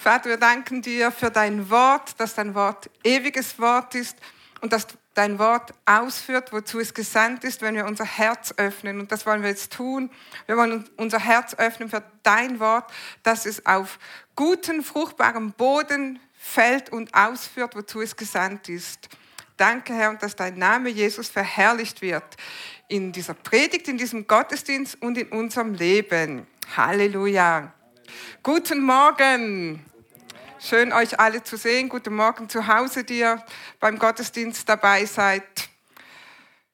Vater, wir danken dir für dein Wort, dass dein Wort ewiges Wort ist und dass dein Wort ausführt, wozu es gesandt ist, wenn wir unser Herz öffnen. Und das wollen wir jetzt tun. Wir wollen unser Herz öffnen für dein Wort, dass es auf guten, fruchtbarem Boden fällt und ausführt, wozu es gesandt ist. Danke, Herr, und dass dein Name Jesus verherrlicht wird in dieser Predigt, in diesem Gottesdienst und in unserem Leben. Halleluja. Guten Morgen. Schön, euch alle zu sehen. Guten Morgen zu Hause, die ihr beim Gottesdienst dabei seid.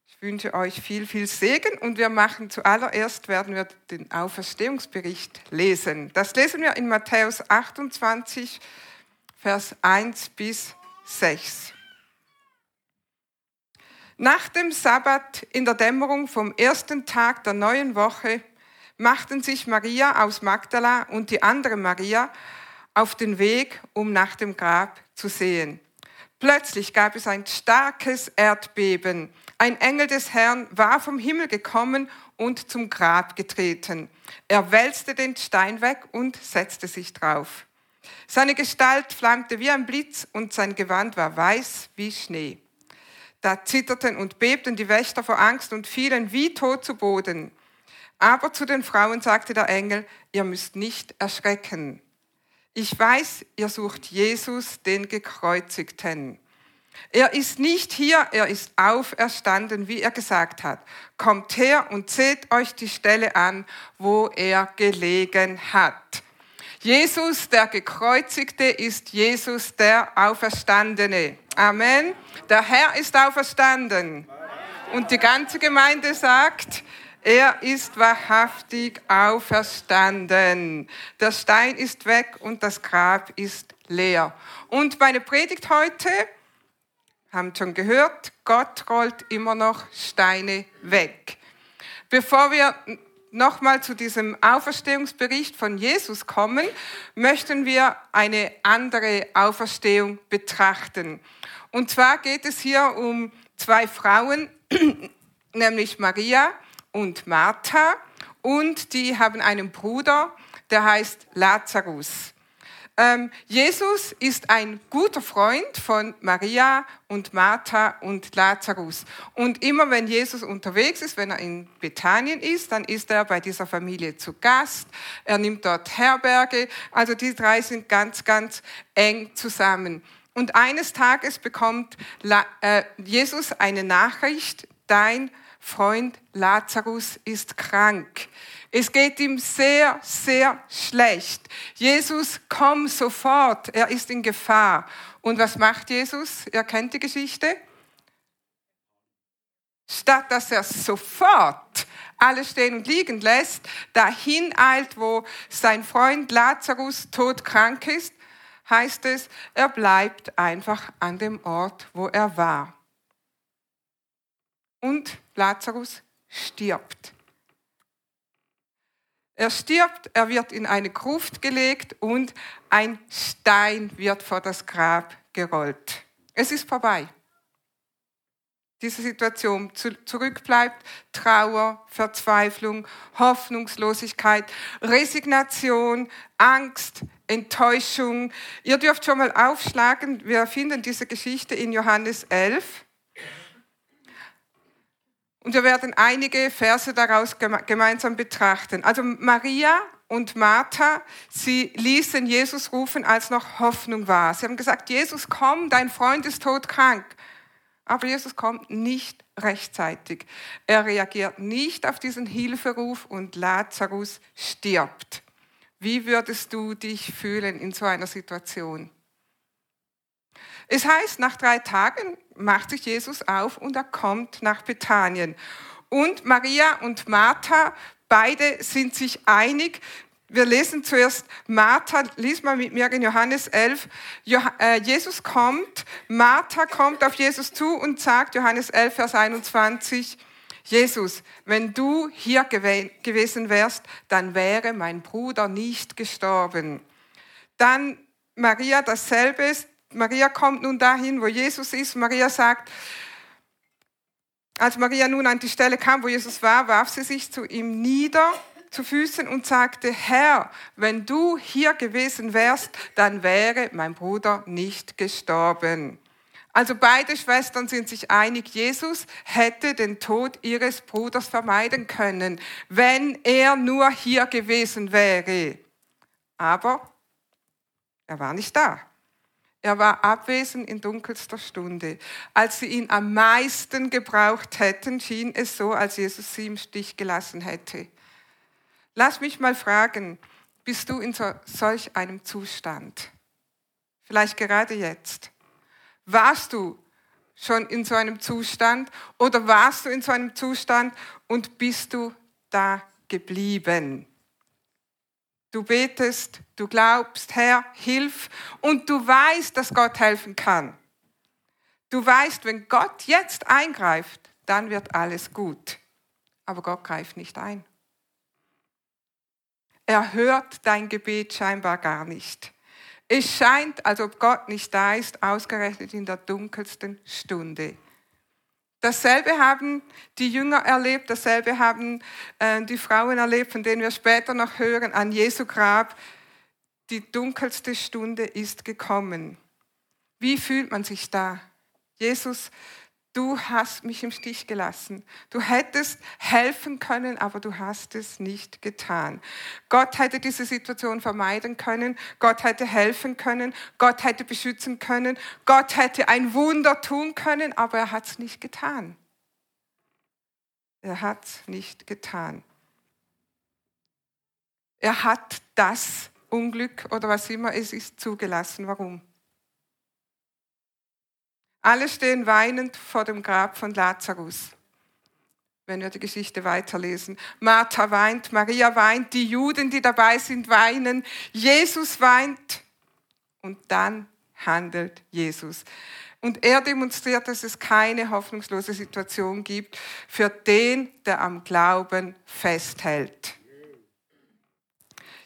Ich wünsche euch viel, viel Segen und wir machen zuallererst, werden wir den Auferstehungsbericht lesen. Das lesen wir in Matthäus 28, Vers 1 bis 6. Nach dem Sabbat in der Dämmerung vom ersten Tag der neuen Woche machten sich Maria aus Magdala und die andere Maria auf den Weg, um nach dem Grab zu sehen. Plötzlich gab es ein starkes Erdbeben. Ein Engel des Herrn war vom Himmel gekommen und zum Grab getreten. Er wälzte den Stein weg und setzte sich drauf. Seine Gestalt flammte wie ein Blitz und sein Gewand war weiß wie Schnee. Da zitterten und bebten die Wächter vor Angst und fielen wie tot zu Boden. Aber zu den Frauen sagte der Engel, ihr müsst nicht erschrecken. Ich weiß, ihr sucht Jesus, den Gekreuzigten. Er ist nicht hier, er ist auferstanden, wie er gesagt hat. Kommt her und seht euch die Stelle an, wo er gelegen hat. Jesus, der Gekreuzigte, ist Jesus, der Auferstandene. Amen. Der Herr ist auferstanden. Und die ganze Gemeinde sagt, er ist wahrhaftig auferstanden. Der Stein ist weg und das Grab ist leer. Und meine Predigt heute, haben schon gehört, Gott rollt immer noch Steine weg. Bevor wir nochmal zu diesem Auferstehungsbericht von Jesus kommen, möchten wir eine andere Auferstehung betrachten. Und zwar geht es hier um zwei Frauen, nämlich Maria und Martha und die haben einen Bruder, der heißt Lazarus. Ähm, Jesus ist ein guter Freund von Maria und Martha und Lazarus. Und immer wenn Jesus unterwegs ist, wenn er in Bethanien ist, dann ist er bei dieser Familie zu Gast. Er nimmt dort Herberge. Also die drei sind ganz, ganz eng zusammen. Und eines Tages bekommt äh, Jesus eine Nachricht, dein Freund Lazarus ist krank. Es geht ihm sehr, sehr schlecht. Jesus, komm sofort, er ist in Gefahr. Und was macht Jesus? Ihr kennt die Geschichte. Statt dass er sofort alles stehen und liegen lässt, dahin eilt, wo sein Freund Lazarus todkrank ist, heißt es, er bleibt einfach an dem Ort, wo er war. Und Lazarus stirbt. Er stirbt, er wird in eine Gruft gelegt und ein Stein wird vor das Grab gerollt. Es ist vorbei. Diese Situation zurückbleibt Trauer, Verzweiflung, Hoffnungslosigkeit, Resignation, Angst, Enttäuschung. Ihr dürft schon mal aufschlagen, wir finden diese Geschichte in Johannes 11. Und wir werden einige Verse daraus gemeinsam betrachten. Also Maria und Martha, sie ließen Jesus rufen, als noch Hoffnung war. Sie haben gesagt, Jesus, komm, dein Freund ist todkrank. Aber Jesus kommt nicht rechtzeitig. Er reagiert nicht auf diesen Hilferuf und Lazarus stirbt. Wie würdest du dich fühlen in so einer Situation? Es heißt, nach drei Tagen macht sich Jesus auf und er kommt nach Bethanien. Und Maria und Martha, beide sind sich einig. Wir lesen zuerst Martha, lies mal mit mir in Johannes 11. Äh, Jesus kommt, Martha kommt auf Jesus zu und sagt, Johannes 11, Vers 21, Jesus, wenn du hier gewesen wärst, dann wäre mein Bruder nicht gestorben. Dann Maria dasselbe, Maria kommt nun dahin, wo Jesus ist. Maria sagt, als Maria nun an die Stelle kam, wo Jesus war, warf sie sich zu ihm nieder zu Füßen und sagte, Herr, wenn du hier gewesen wärst, dann wäre mein Bruder nicht gestorben. Also beide Schwestern sind sich einig, Jesus hätte den Tod ihres Bruders vermeiden können, wenn er nur hier gewesen wäre. Aber er war nicht da. Er war abwesend in dunkelster Stunde. Als sie ihn am meisten gebraucht hätten, schien es so, als Jesus sie im Stich gelassen hätte. Lass mich mal fragen, bist du in so, solch einem Zustand? Vielleicht gerade jetzt. Warst du schon in so einem Zustand oder warst du in so einem Zustand und bist du da geblieben? Du betest, du glaubst, Herr, hilf und du weißt, dass Gott helfen kann. Du weißt, wenn Gott jetzt eingreift, dann wird alles gut. Aber Gott greift nicht ein. Er hört dein Gebet scheinbar gar nicht. Es scheint, als ob Gott nicht da ist, ausgerechnet in der dunkelsten Stunde. Dasselbe haben die Jünger erlebt, dasselbe haben äh, die Frauen erlebt, von denen wir später noch hören, an Jesu Grab. Die dunkelste Stunde ist gekommen. Wie fühlt man sich da? Jesus du hast mich im Stich gelassen. Du hättest helfen können, aber du hast es nicht getan. Gott hätte diese Situation vermeiden können. Gott hätte helfen können. Gott hätte beschützen können. Gott hätte ein Wunder tun können, aber er hat es nicht getan. Er hat es nicht getan. Er hat das Unglück oder was immer es ist zugelassen. Warum? Alle stehen weinend vor dem Grab von Lazarus. Wenn wir die Geschichte weiterlesen. Martha weint, Maria weint, die Juden, die dabei sind, weinen, Jesus weint und dann handelt Jesus. Und er demonstriert, dass es keine hoffnungslose Situation gibt für den, der am Glauben festhält.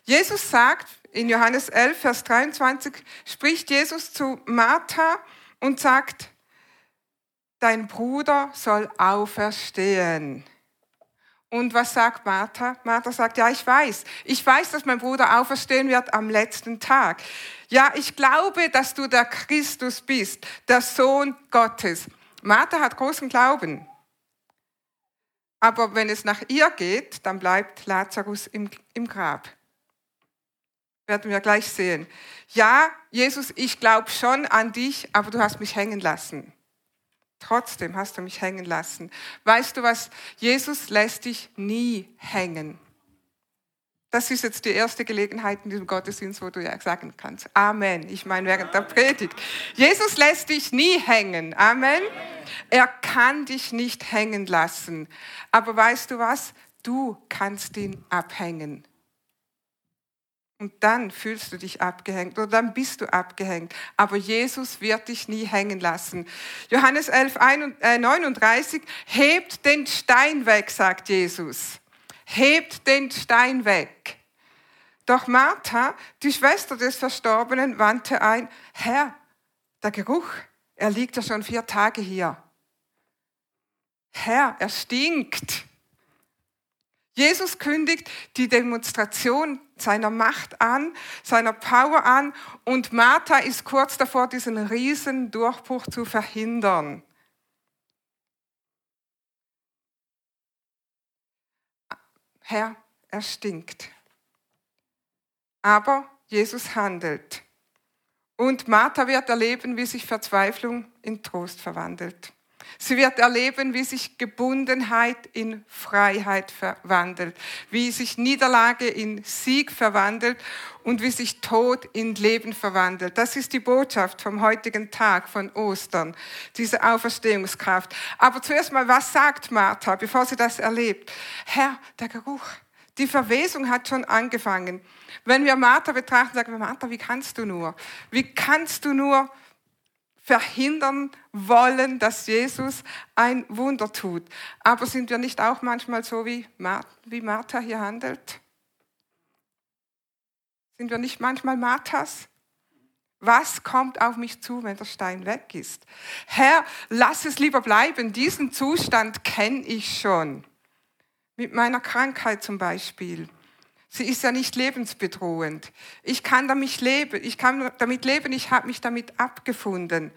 Jesus sagt in Johannes 11, Vers 23, spricht Jesus zu Martha, und sagt, dein Bruder soll auferstehen. Und was sagt Martha? Martha sagt, ja, ich weiß. Ich weiß, dass mein Bruder auferstehen wird am letzten Tag. Ja, ich glaube, dass du der Christus bist, der Sohn Gottes. Martha hat großen Glauben. Aber wenn es nach ihr geht, dann bleibt Lazarus im, im Grab werden wir gleich sehen. Ja, Jesus, ich glaube schon an dich, aber du hast mich hängen lassen. Trotzdem hast du mich hängen lassen. Weißt du was? Jesus lässt dich nie hängen. Das ist jetzt die erste Gelegenheit in diesem Gottesdienst, wo du ja sagen kannst. Amen. Ich meine während der Predigt. Jesus lässt dich nie hängen. Amen. Er kann dich nicht hängen lassen. Aber weißt du was? Du kannst ihn abhängen. Und dann fühlst du dich abgehängt oder dann bist du abgehängt. Aber Jesus wird dich nie hängen lassen. Johannes 11, 39, äh, hebt den Stein weg, sagt Jesus. Hebt den Stein weg. Doch Martha, die Schwester des Verstorbenen, wandte ein, Herr, der Geruch, er liegt ja schon vier Tage hier. Herr, er stinkt. Jesus kündigt die Demonstration seiner Macht an, seiner Power an und Martha ist kurz davor, diesen riesen Durchbruch zu verhindern. Herr, er stinkt. Aber Jesus handelt. Und Martha wird erleben, wie sich Verzweiflung in Trost verwandelt. Sie wird erleben, wie sich Gebundenheit in Freiheit verwandelt, wie sich Niederlage in Sieg verwandelt und wie sich Tod in Leben verwandelt. Das ist die Botschaft vom heutigen Tag von Ostern, diese Auferstehungskraft. Aber zuerst mal, was sagt Martha, bevor sie das erlebt? Herr, der Geruch, die Verwesung hat schon angefangen. Wenn wir Martha betrachten, sagen wir, Martha, wie kannst du nur? Wie kannst du nur verhindern wollen, dass Jesus ein Wunder tut. Aber sind wir nicht auch manchmal so, wie Martha hier handelt? Sind wir nicht manchmal Marthas? Was kommt auf mich zu, wenn der Stein weg ist? Herr, lass es lieber bleiben. Diesen Zustand kenne ich schon. Mit meiner Krankheit zum Beispiel. Sie ist ja nicht lebensbedrohend. Ich kann damit leben. Ich kann damit leben. Ich habe mich damit abgefunden.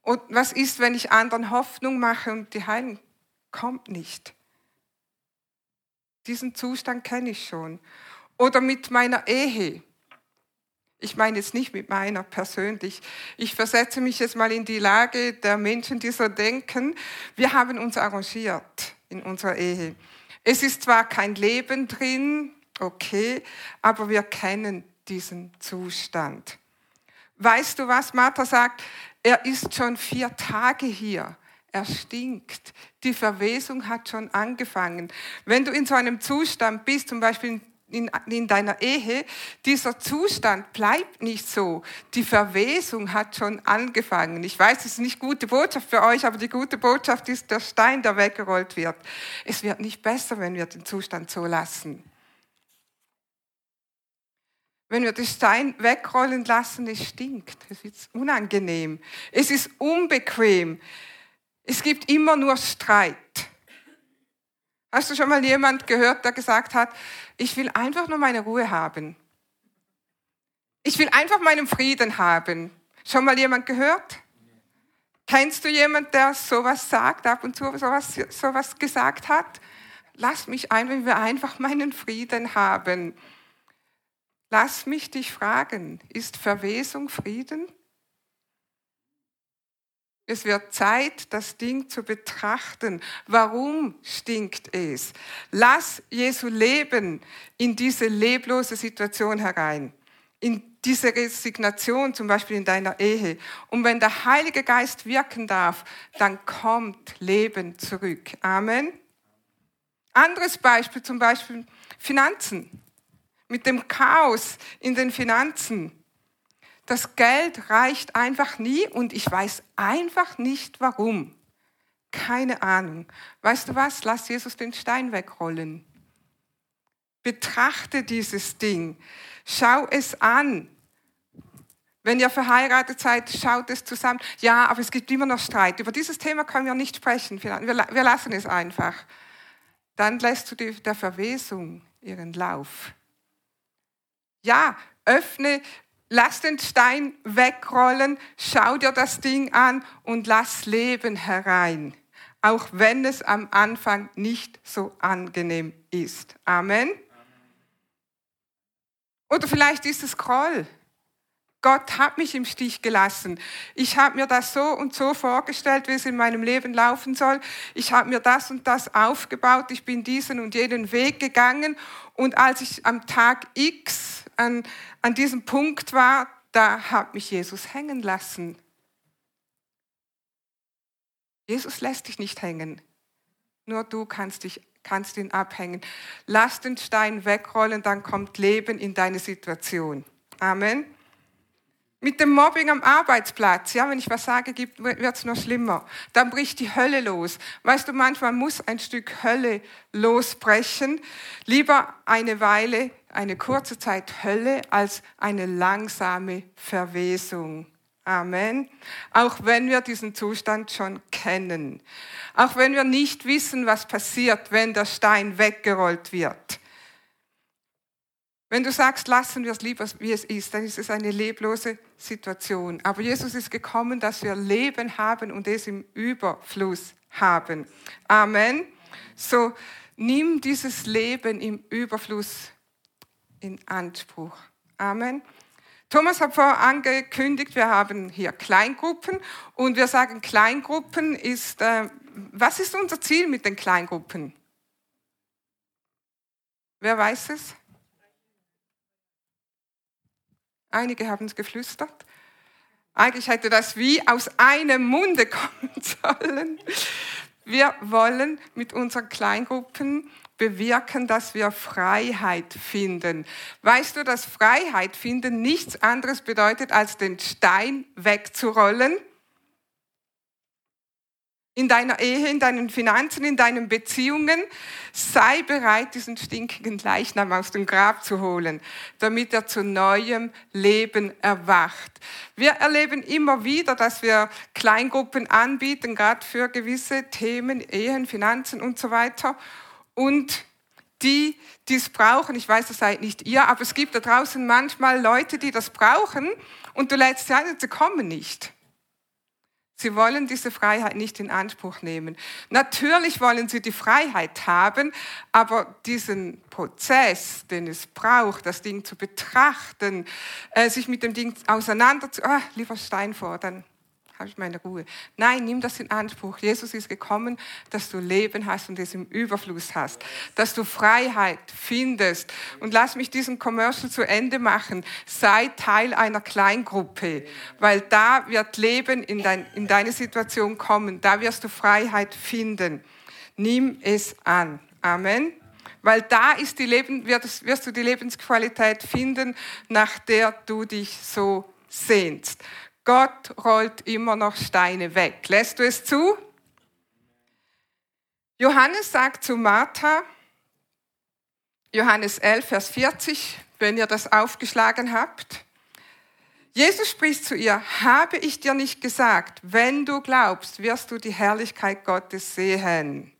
Und was ist, wenn ich anderen Hoffnung mache und die Heilung kommt nicht? Diesen Zustand kenne ich schon. Oder mit meiner Ehe. Ich meine jetzt nicht mit meiner persönlich. Ich versetze mich jetzt mal in die Lage der Menschen, die so denken. Wir haben uns arrangiert in unserer Ehe. Es ist zwar kein Leben drin, okay, aber wir kennen diesen Zustand. Weißt du, was Martha sagt? Er ist schon vier Tage hier. Er stinkt. Die Verwesung hat schon angefangen. Wenn du in so einem Zustand bist, zum Beispiel in, in, deiner Ehe, dieser Zustand bleibt nicht so. Die Verwesung hat schon angefangen. Ich weiß, es ist nicht gute Botschaft für euch, aber die gute Botschaft ist der Stein, der weggerollt wird. Es wird nicht besser, wenn wir den Zustand so lassen. Wenn wir den Stein wegrollen lassen, es stinkt, es ist unangenehm, es ist unbequem, es gibt immer nur Streit. Hast du schon mal jemand gehört, der gesagt hat, ich will einfach nur meine Ruhe haben? Ich will einfach meinen Frieden haben. Schon mal jemand gehört? Kennst du jemanden, der sowas sagt, ab und zu sowas, sowas gesagt hat? Lass mich ein, wenn wir einfach meinen Frieden haben. Lass mich dich fragen, ist Verwesung Frieden? Es wird Zeit, das Ding zu betrachten. Warum stinkt es? Lass Jesu Leben in diese leblose Situation herein, in diese Resignation zum Beispiel in deiner Ehe. Und wenn der Heilige Geist wirken darf, dann kommt Leben zurück. Amen. Anderes Beispiel, zum Beispiel Finanzen mit dem Chaos in den Finanzen. Das Geld reicht einfach nie und ich weiß einfach nicht warum. Keine Ahnung. Weißt du was? Lass Jesus den Stein wegrollen. Betrachte dieses Ding. Schau es an. Wenn ihr verheiratet seid, schaut es zusammen. Ja, aber es gibt immer noch Streit. Über dieses Thema können wir nicht sprechen. Wir, lassen es einfach. Dann lässt du der Verwesung ihren Lauf. Ja, öffne, lass den Stein wegrollen, schau dir das Ding an und lass Leben herein. Auch wenn es am Anfang nicht so angenehm ist. Amen. Oder vielleicht ist es Groll. Gott hat mich im Stich gelassen. Ich habe mir das so und so vorgestellt, wie es in meinem Leben laufen soll. Ich habe mir das und das aufgebaut. Ich bin diesen und jenen Weg gegangen. Und als ich am Tag X an, an diesem Punkt war, da hat mich Jesus hängen lassen. Jesus lässt dich nicht hängen. Nur du kannst, dich, kannst ihn abhängen. Lass den Stein wegrollen, dann kommt Leben in deine Situation. Amen. Mit dem Mobbing am Arbeitsplatz, ja, wenn ich was sage, wird es noch schlimmer. Dann bricht die Hölle los. Weißt du, manchmal muss ein Stück Hölle losbrechen. Lieber eine Weile, eine kurze Zeit Hölle als eine langsame Verwesung. Amen. Auch wenn wir diesen Zustand schon kennen. Auch wenn wir nicht wissen, was passiert, wenn der Stein weggerollt wird. Wenn du sagst, lassen wir es lieber, wie es ist, dann ist es eine leblose Situation. Aber Jesus ist gekommen, dass wir Leben haben und es im Überfluss haben. Amen. So, nimm dieses Leben im Überfluss in Anspruch. Amen. Thomas hat vorher angekündigt, wir haben hier Kleingruppen und wir sagen, Kleingruppen ist, äh, was ist unser Ziel mit den Kleingruppen? Wer weiß es? Einige haben es geflüstert. Eigentlich hätte das wie aus einem Munde kommen sollen. Wir wollen mit unseren Kleingruppen bewirken, dass wir Freiheit finden. Weißt du, dass Freiheit finden nichts anderes bedeutet, als den Stein wegzurollen? In deiner Ehe, in deinen Finanzen, in deinen Beziehungen. Sei bereit, diesen stinkigen Leichnam aus dem Grab zu holen, damit er zu neuem Leben erwacht. Wir erleben immer wieder, dass wir Kleingruppen anbieten, gerade für gewisse Themen, Ehen, Finanzen und so weiter. und die, die es brauchen, ich weiß, das seid nicht ihr, aber es gibt da draußen manchmal Leute, die das brauchen und du lädst sie ein und sie kommen nicht. Sie wollen diese Freiheit nicht in Anspruch nehmen. Natürlich wollen sie die Freiheit haben, aber diesen Prozess, den es braucht, das Ding zu betrachten, äh, sich mit dem Ding auseinanderzusetzen, ah, lieber Stein fordern, habe ich meine Ruhe. Nein, nimm das in Anspruch. Jesus ist gekommen, dass du Leben hast und es im Überfluss hast, dass du Freiheit findest. Und lass mich diesen Commercial zu Ende machen. Sei Teil einer Kleingruppe, weil da wird Leben in, dein, in deine Situation kommen. Da wirst du Freiheit finden. Nimm es an. Amen. Weil da ist die Leben, wirst, du die Lebensqualität finden, nach der du dich so sehnst. Gott rollt immer noch Steine weg. Lässt du es zu? Johannes sagt zu Martha, Johannes 11, Vers 40, wenn ihr das aufgeschlagen habt. Jesus spricht zu ihr, habe ich dir nicht gesagt, wenn du glaubst, wirst du die Herrlichkeit Gottes sehen.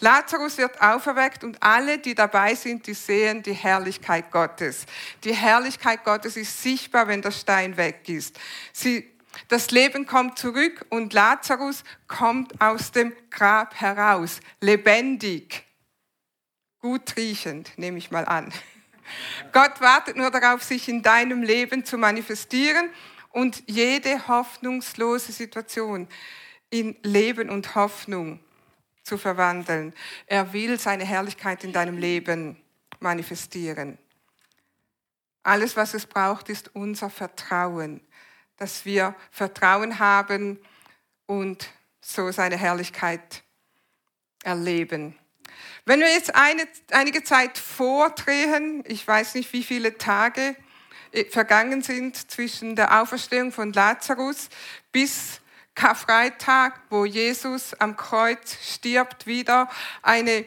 Lazarus wird auferweckt und alle, die dabei sind, die sehen die Herrlichkeit Gottes. Die Herrlichkeit Gottes ist sichtbar, wenn der Stein weg ist. Sie, das Leben kommt zurück und Lazarus kommt aus dem Grab heraus, lebendig, gut riechend, nehme ich mal an. Gott wartet nur darauf, sich in deinem Leben zu manifestieren und jede hoffnungslose Situation in Leben und Hoffnung zu verwandeln. Er will seine Herrlichkeit in deinem Leben manifestieren. Alles, was es braucht, ist unser Vertrauen, dass wir Vertrauen haben und so seine Herrlichkeit erleben. Wenn wir jetzt eine, einige Zeit vordrehen, ich weiß nicht, wie viele Tage äh, vergangen sind zwischen der Auferstehung von Lazarus bis Karfreitag, wo Jesus am Kreuz stirbt, wieder eine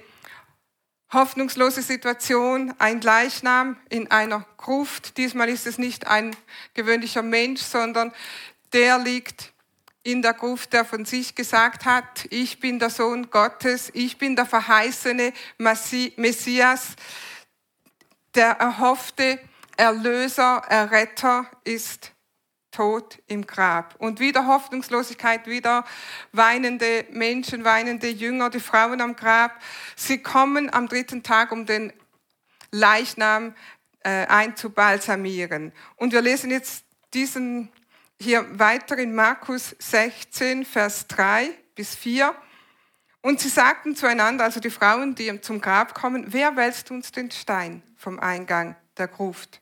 hoffnungslose Situation, ein Leichnam in einer Gruft. Diesmal ist es nicht ein gewöhnlicher Mensch, sondern der liegt in der Gruft, der von sich gesagt hat, ich bin der Sohn Gottes, ich bin der verheißene Messias, der erhoffte Erlöser, Erretter ist tot im Grab. Und wieder Hoffnungslosigkeit, wieder weinende Menschen, weinende Jünger, die Frauen am Grab. Sie kommen am dritten Tag, um den Leichnam äh, einzubalsamieren. Und wir lesen jetzt diesen hier weiter in Markus 16, Vers 3 bis 4. Und sie sagten zueinander, also die Frauen, die zum Grab kommen, wer wälzt uns den Stein vom Eingang der Gruft?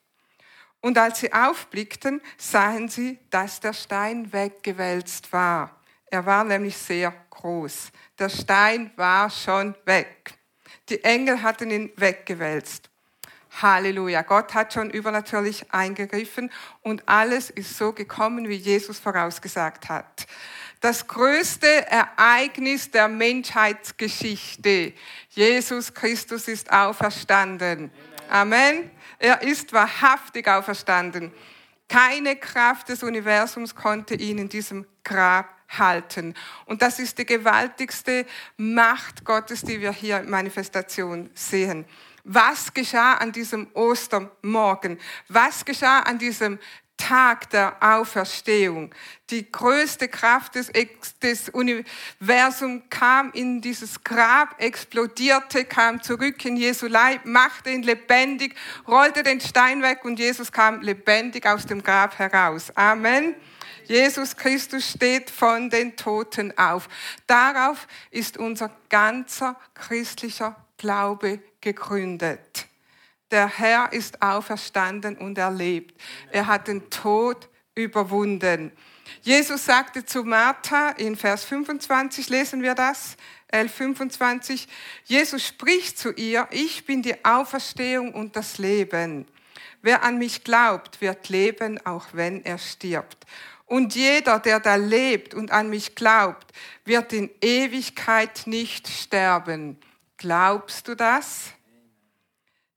Und als sie aufblickten, sahen sie, dass der Stein weggewälzt war. Er war nämlich sehr groß. Der Stein war schon weg. Die Engel hatten ihn weggewälzt. Halleluja. Gott hat schon übernatürlich eingegriffen und alles ist so gekommen, wie Jesus vorausgesagt hat. Das größte Ereignis der Menschheitsgeschichte. Jesus Christus ist auferstanden. Amen. Er ist wahrhaftig auferstanden. Keine Kraft des Universums konnte ihn in diesem Grab halten. Und das ist die gewaltigste Macht Gottes, die wir hier in Manifestation sehen. Was geschah an diesem Ostermorgen? Was geschah an diesem Tag der Auferstehung. Die größte Kraft des, des Universums kam in dieses Grab, explodierte, kam zurück in Jesu Leib, machte ihn lebendig, rollte den Stein weg und Jesus kam lebendig aus dem Grab heraus. Amen. Jesus Christus steht von den Toten auf. Darauf ist unser ganzer christlicher Glaube gegründet. Der Herr ist auferstanden und er lebt. Er hat den Tod überwunden. Jesus sagte zu Martha in Vers 25, lesen wir das, 11.25, Jesus spricht zu ihr, ich bin die Auferstehung und das Leben. Wer an mich glaubt, wird leben, auch wenn er stirbt. Und jeder, der da lebt und an mich glaubt, wird in Ewigkeit nicht sterben. Glaubst du das?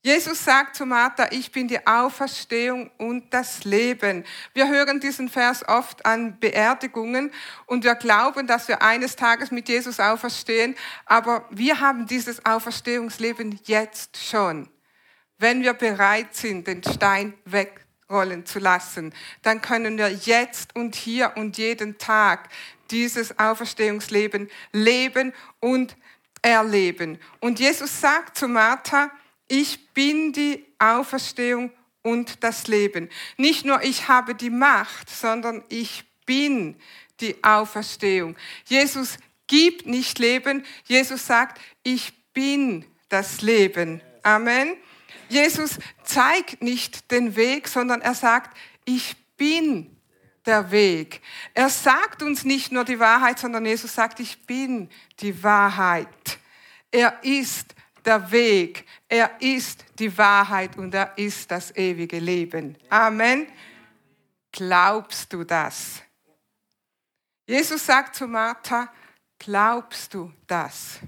Jesus sagt zu Martha, ich bin die Auferstehung und das Leben. Wir hören diesen Vers oft an Beerdigungen und wir glauben, dass wir eines Tages mit Jesus auferstehen, aber wir haben dieses Auferstehungsleben jetzt schon. Wenn wir bereit sind, den Stein wegrollen zu lassen, dann können wir jetzt und hier und jeden Tag dieses Auferstehungsleben leben und erleben. Und Jesus sagt zu Martha, ich bin die Auferstehung und das Leben. Nicht nur ich habe die Macht, sondern ich bin die Auferstehung. Jesus gibt nicht Leben, Jesus sagt, ich bin das Leben. Amen. Jesus zeigt nicht den Weg, sondern er sagt, ich bin der Weg. Er sagt uns nicht nur die Wahrheit, sondern Jesus sagt, ich bin die Wahrheit. Er ist der Weg, er ist die Wahrheit und er ist das ewige Leben. Amen. Glaubst du das? Jesus sagt zu Martha, glaubst du das?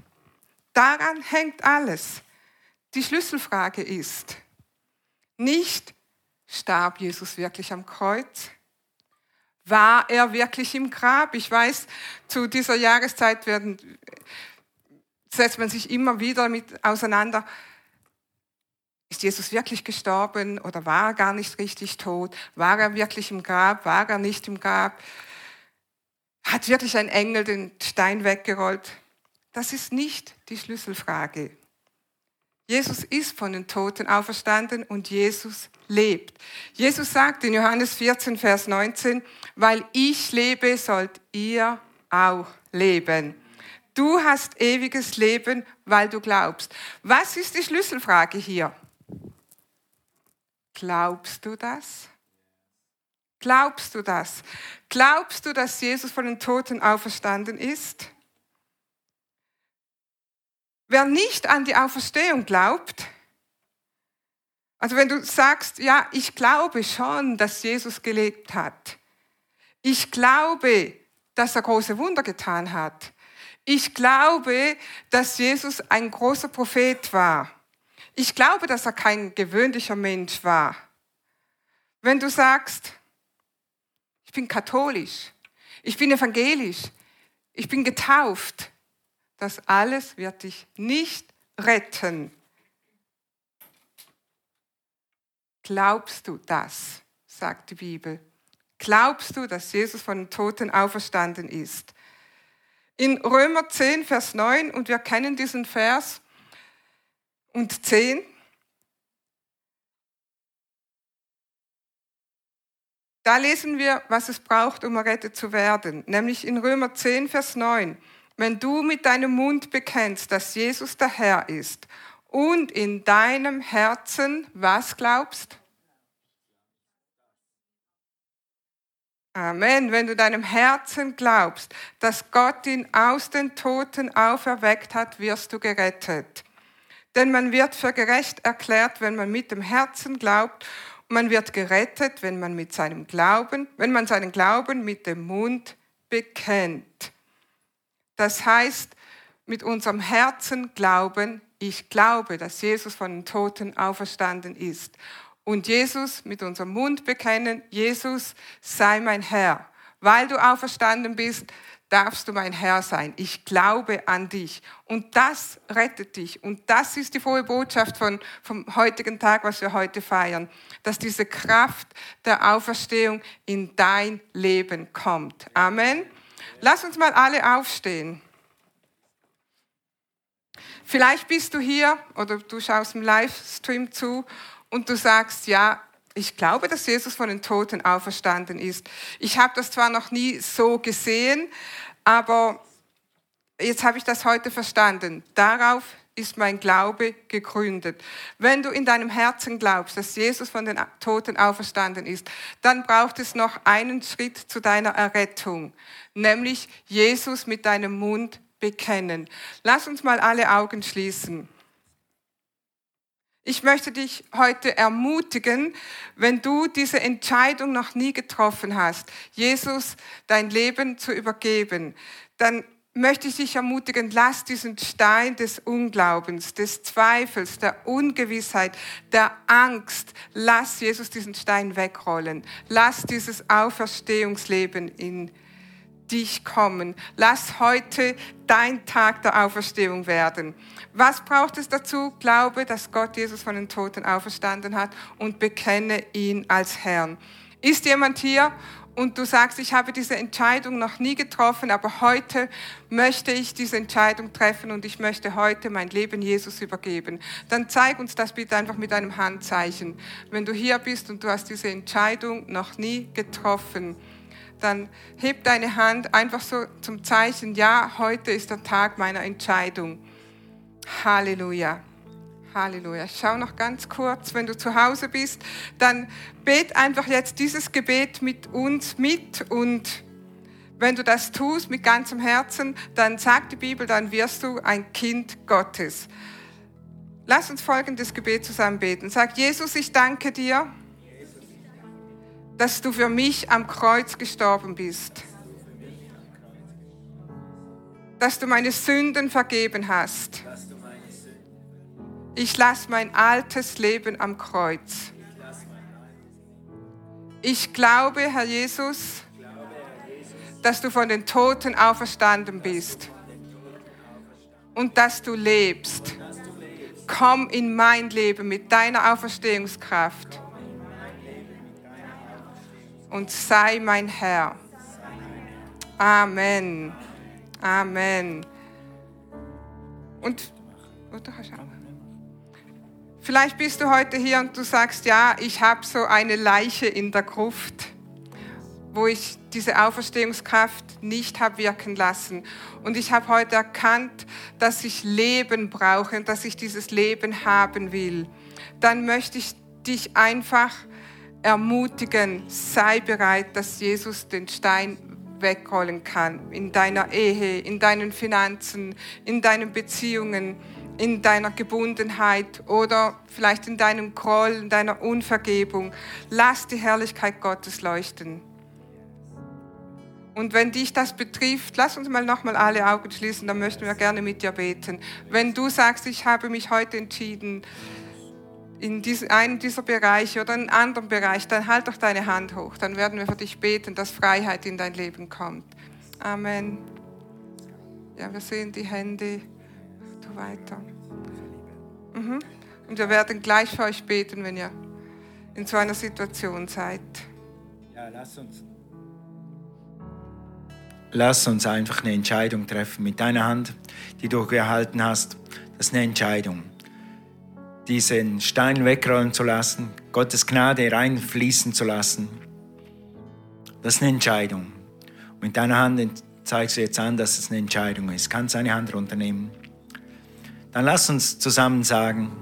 Daran hängt alles. Die Schlüsselfrage ist nicht, starb Jesus wirklich am Kreuz? War er wirklich im Grab? Ich weiß, zu dieser Jahreszeit werden setzt man sich immer wieder mit auseinander. Ist Jesus wirklich gestorben oder war er gar nicht richtig tot? War er wirklich im Grab? War er nicht im Grab? Hat wirklich ein Engel den Stein weggerollt? Das ist nicht die Schlüsselfrage. Jesus ist von den Toten auferstanden und Jesus lebt. Jesus sagt in Johannes 14, Vers 19, weil ich lebe, sollt ihr auch leben. Du hast ewiges Leben, weil du glaubst. Was ist die Schlüsselfrage hier? Glaubst du das? Glaubst du das? Glaubst du, dass Jesus von den Toten auferstanden ist? Wer nicht an die Auferstehung glaubt, also wenn du sagst, ja, ich glaube schon, dass Jesus gelebt hat. Ich glaube, dass er große Wunder getan hat. Ich glaube, dass Jesus ein großer Prophet war. Ich glaube, dass er kein gewöhnlicher Mensch war. Wenn du sagst, ich bin katholisch, ich bin evangelisch, ich bin getauft, das alles wird dich nicht retten. Glaubst du das, sagt die Bibel? Glaubst du, dass Jesus von den Toten auferstanden ist? In Römer 10, Vers 9, und wir kennen diesen Vers und 10. Da lesen wir, was es braucht, um errettet zu werden, nämlich in Römer 10, Vers 9. Wenn du mit deinem Mund bekennst, dass Jesus der Herr ist und in deinem Herzen was glaubst? Amen. Wenn du deinem Herzen glaubst, dass Gott ihn aus den Toten auferweckt hat, wirst du gerettet. Denn man wird für gerecht erklärt, wenn man mit dem Herzen glaubt. Man wird gerettet, wenn man mit seinem Glauben, wenn man seinen Glauben mit dem Mund bekennt. Das heißt, mit unserem Herzen glauben, ich glaube, dass Jesus von den Toten auferstanden ist und Jesus mit unserem Mund bekennen, Jesus sei mein Herr. Weil du auferstanden bist, darfst du mein Herr sein. Ich glaube an dich. Und das rettet dich. Und das ist die frohe Botschaft von, vom heutigen Tag, was wir heute feiern. Dass diese Kraft der Auferstehung in dein Leben kommt. Amen. Lass uns mal alle aufstehen. Vielleicht bist du hier oder du schaust im Livestream zu und du sagst, ja, ich glaube, dass Jesus von den Toten auferstanden ist. Ich habe das zwar noch nie so gesehen, aber jetzt habe ich das heute verstanden. Darauf ist mein Glaube gegründet. Wenn du in deinem Herzen glaubst, dass Jesus von den Toten auferstanden ist, dann braucht es noch einen Schritt zu deiner Errettung, nämlich Jesus mit deinem Mund bekennen. Lass uns mal alle Augen schließen. Ich möchte dich heute ermutigen, wenn du diese Entscheidung noch nie getroffen hast, Jesus dein Leben zu übergeben, dann möchte ich dich ermutigen, lass diesen Stein des Unglaubens, des Zweifels, der Ungewissheit, der Angst, lass Jesus diesen Stein wegrollen. Lass dieses Auferstehungsleben in dich kommen. Lass heute dein Tag der Auferstehung werden. Was braucht es dazu? Glaube, dass Gott Jesus von den Toten auferstanden hat und bekenne ihn als Herrn. Ist jemand hier und du sagst, ich habe diese Entscheidung noch nie getroffen, aber heute möchte ich diese Entscheidung treffen und ich möchte heute mein Leben Jesus übergeben, dann zeig uns das bitte einfach mit einem Handzeichen. Wenn du hier bist und du hast diese Entscheidung noch nie getroffen, dann heb deine Hand einfach so zum Zeichen, ja, heute ist der Tag meiner Entscheidung. Halleluja. Halleluja. Schau noch ganz kurz, wenn du zu Hause bist, dann bet einfach jetzt dieses Gebet mit uns mit und wenn du das tust mit ganzem Herzen, dann sagt die Bibel, dann wirst du ein Kind Gottes. Lass uns folgendes Gebet zusammen beten. Sag, Jesus, ich danke dir, dass du für mich am Kreuz gestorben bist. Dass du meine Sünden vergeben hast ich lasse mein altes Leben am Kreuz. Ich glaube, Herr Jesus, dass du von den Toten auferstanden bist und dass du lebst. Komm in mein Leben mit deiner Auferstehungskraft und sei mein Herr. Amen. Amen. Und? Vielleicht bist du heute hier und du sagst, ja, ich habe so eine Leiche in der Gruft, wo ich diese Auferstehungskraft nicht habe wirken lassen. Und ich habe heute erkannt, dass ich Leben brauche und dass ich dieses Leben haben will. Dann möchte ich dich einfach ermutigen, sei bereit, dass Jesus den Stein wegrollen kann in deiner Ehe, in deinen Finanzen, in deinen Beziehungen in deiner Gebundenheit oder vielleicht in deinem Groll, in deiner Unvergebung. Lass die Herrlichkeit Gottes leuchten. Und wenn dich das betrifft, lass uns mal nochmal alle Augen schließen, dann möchten wir gerne mit dir beten. Wenn du sagst, ich habe mich heute entschieden, in einem dieser Bereiche oder in einem anderen Bereich, dann halt doch deine Hand hoch. Dann werden wir für dich beten, dass Freiheit in dein Leben kommt. Amen. Ja, wir sehen die Hände weiter. Mhm. Und wir werden gleich für euch beten, wenn ihr in so einer Situation seid. Ja, lass uns. Lass uns einfach eine Entscheidung treffen mit deiner Hand, die du gehalten hast. Das ist eine Entscheidung. Diesen Stein wegrollen zu lassen, Gottes Gnade reinfließen zu lassen. Das ist eine Entscheidung. Und mit deiner Hand zeigst du jetzt an, dass es eine Entscheidung ist. Kannst deine Hand runternehmen. Dann lass uns zusammen sagen,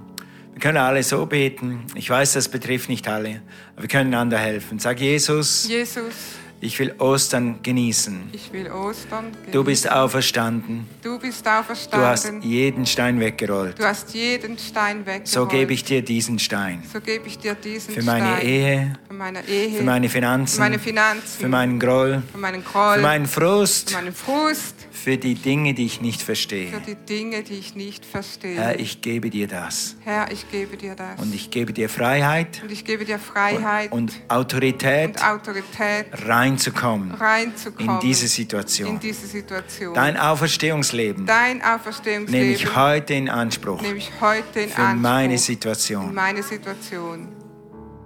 wir können alle so beten. Ich weiß, das betrifft nicht alle, aber wir können einander helfen. Sag Jesus. Jesus ich will Ostern genießen. Ich will Ostern genießen. Du bist auferstanden. Du bist auferstanden. Du hast jeden Stein weggerollt. Du hast jeden Stein weggerollt. So gebe ich dir diesen Stein. So gebe ich dir diesen für meine Stein. Ehe. Für meine Ehe. Für meine Finanzen. Für meine Finanzen. Für meinen Groll. Für meinen Groll. Für meinen Frust. Für meinen Frust. Für die Dinge, die ich nicht verstehe. Für die Dinge, die ich nicht verstehe. Herr, ich gebe dir das. Herr, ich gebe dir das. Und ich gebe dir Freiheit. Und ich gebe dir Freiheit. Und, und Autorität. Und Autorität. Reinzukommen. Rein reinzukommen. In diese Situation. In diese Situation. Dein Auferstehungsleben. Dein Auferstehungsleben. Nehme ich heute in Anspruch. Nehme ich heute in für Anspruch. meine Situation. Für meine Situation.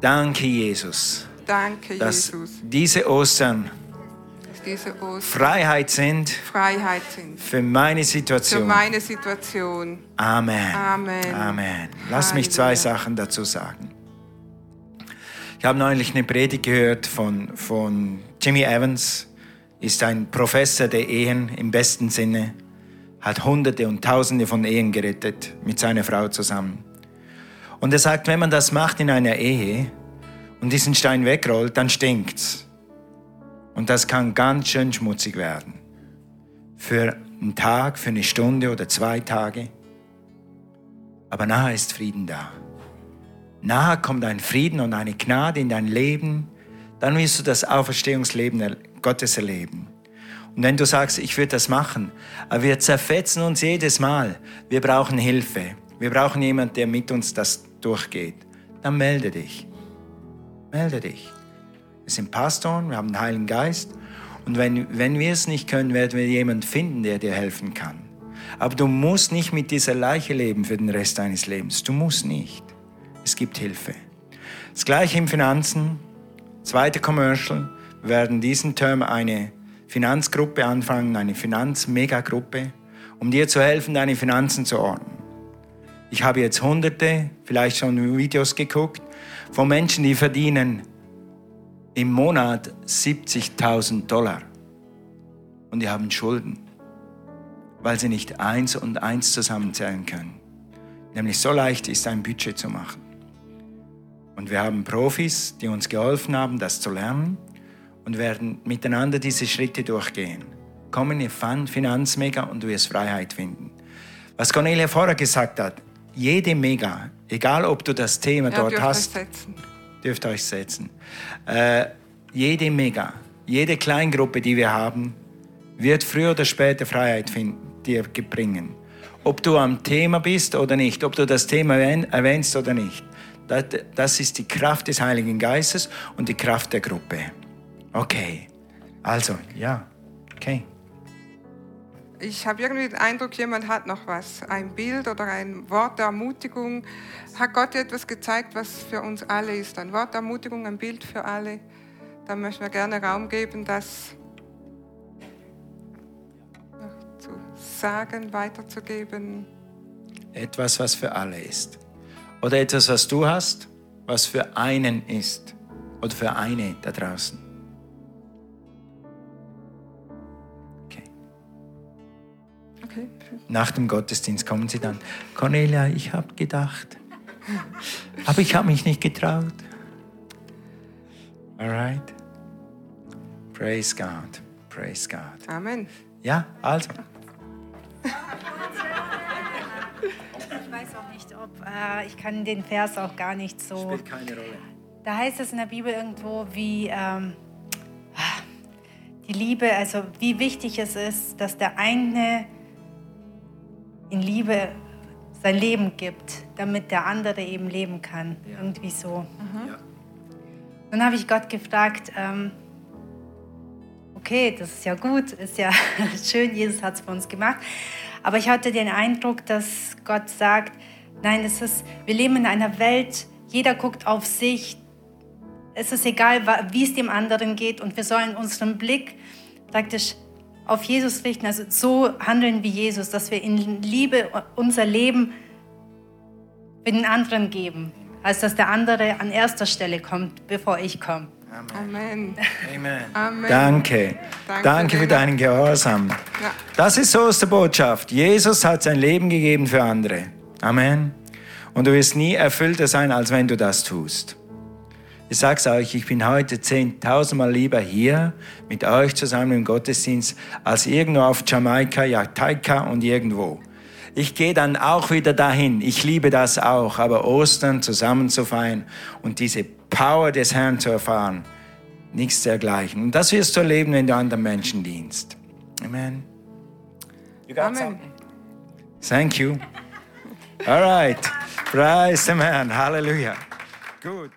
Danke, Jesus. Danke, dass Jesus. Diese Ostern diese Ostern Freiheit sind, Freiheit sind für meine Situation. Für meine Situation. Amen. Amen. Amen. Lass mich zwei Sachen dazu sagen. Ich habe neulich eine Predigt gehört von, von Jimmy Evans, ist ein Professor der Ehen im besten Sinne, hat Hunderte und Tausende von Ehen gerettet mit seiner Frau zusammen. Und er sagt, wenn man das macht in einer Ehe und diesen Stein wegrollt, dann stinkt's. Und das kann ganz schön schmutzig werden. Für einen Tag, für eine Stunde oder zwei Tage. Aber nachher ist Frieden da. Nachher kommt ein Frieden und eine Gnade in dein Leben. Dann wirst du das Auferstehungsleben Gottes erleben. Und wenn du sagst, ich würde das machen, aber wir zerfetzen uns jedes Mal, wir brauchen Hilfe, wir brauchen jemanden, der mit uns das durchgeht, dann melde dich. Melde dich. Wir sind Pastoren, wir haben den Heiligen Geist und wenn, wenn wir es nicht können, werden wir jemanden finden, der dir helfen kann. Aber du musst nicht mit dieser Leiche leben für den Rest deines Lebens. Du musst nicht. Es gibt Hilfe. Das gleiche im Finanzen. Zweite Commercial. Wir werden diesen Term eine Finanzgruppe anfangen, eine Finanzmegagruppe, um dir zu helfen, deine Finanzen zu ordnen. Ich habe jetzt hunderte, vielleicht schon Videos geguckt, von Menschen, die verdienen im Monat 70.000 Dollar. Und die haben Schulden, weil sie nicht eins und eins zusammenzählen können. Nämlich so leicht ist ein Budget zu machen. Und wir haben Profis, die uns geholfen haben, das zu lernen und werden miteinander diese Schritte durchgehen. Komm in die Finanzmega und du wirst Freiheit finden. Was Cornelia vorher gesagt hat, jede Mega, egal ob du das Thema ja, dort hast, setzen. Dürft euch setzen. Äh, jede Mega, jede Kleingruppe, die wir haben, wird früher oder später Freiheit finden, dir bringen. Ob du am Thema bist oder nicht, ob du das Thema erwähnst oder nicht. Das ist die Kraft des Heiligen Geistes und die Kraft der Gruppe. Okay, also, ja, okay. Ich habe irgendwie den Eindruck, jemand hat noch was, ein Bild oder ein Wort der Ermutigung. Hat Gott etwas gezeigt, was für uns alle ist? Ein Wort der Ermutigung, ein Bild für alle. Da möchten wir gerne Raum geben, das zu sagen, weiterzugeben. Etwas, was für alle ist. Oder etwas, was du hast, was für einen ist. Oder für eine da draußen. Nach dem Gottesdienst kommen sie dann. Cornelia, ich habe gedacht. Aber ich habe mich nicht getraut. Alright. Praise God. Praise God. Amen. Ja, also. Ich weiß auch nicht, ob äh, ich kann den Vers auch gar nicht so. Spielt keine Rolle. Da heißt es in der Bibel irgendwo, wie ähm, die Liebe, also wie wichtig es ist, dass der eine in Liebe sein Leben gibt, damit der andere eben leben kann. Ja. Irgendwie so. Mhm. Ja. Dann habe ich Gott gefragt, ähm, okay, das ist ja gut, ist ja schön, Jesus hat es für uns gemacht. Aber ich hatte den Eindruck, dass Gott sagt, nein, es ist, wir leben in einer Welt, jeder guckt auf sich. Es ist egal, wie es dem anderen geht und wir sollen unseren Blick praktisch auf Jesus richten, also so handeln wie Jesus, dass wir in Liebe unser Leben für den anderen geben, als dass der andere an erster Stelle kommt, bevor ich komme. Amen. Amen. Amen. Danke. Danke, Danke für deinen Gehorsam. Ja. Das ist so die Botschaft. Jesus hat sein Leben gegeben für andere. Amen. Und du wirst nie erfüllter sein, als wenn du das tust. Ich sage es euch, ich bin heute zehntausendmal lieber hier mit euch zusammen im Gottesdienst, als irgendwo auf Jamaika, Jamaika und irgendwo. Ich gehe dann auch wieder dahin. Ich liebe das auch. Aber Ostern zusammen zu feiern und diese Power des Herrn zu erfahren. Nichts dergleichen. Und das wirst du erleben, wenn du anderen Menschen dienst. Amen. You got Amen. Something? Thank you. All right. Praise the man. Hallelujah. Good.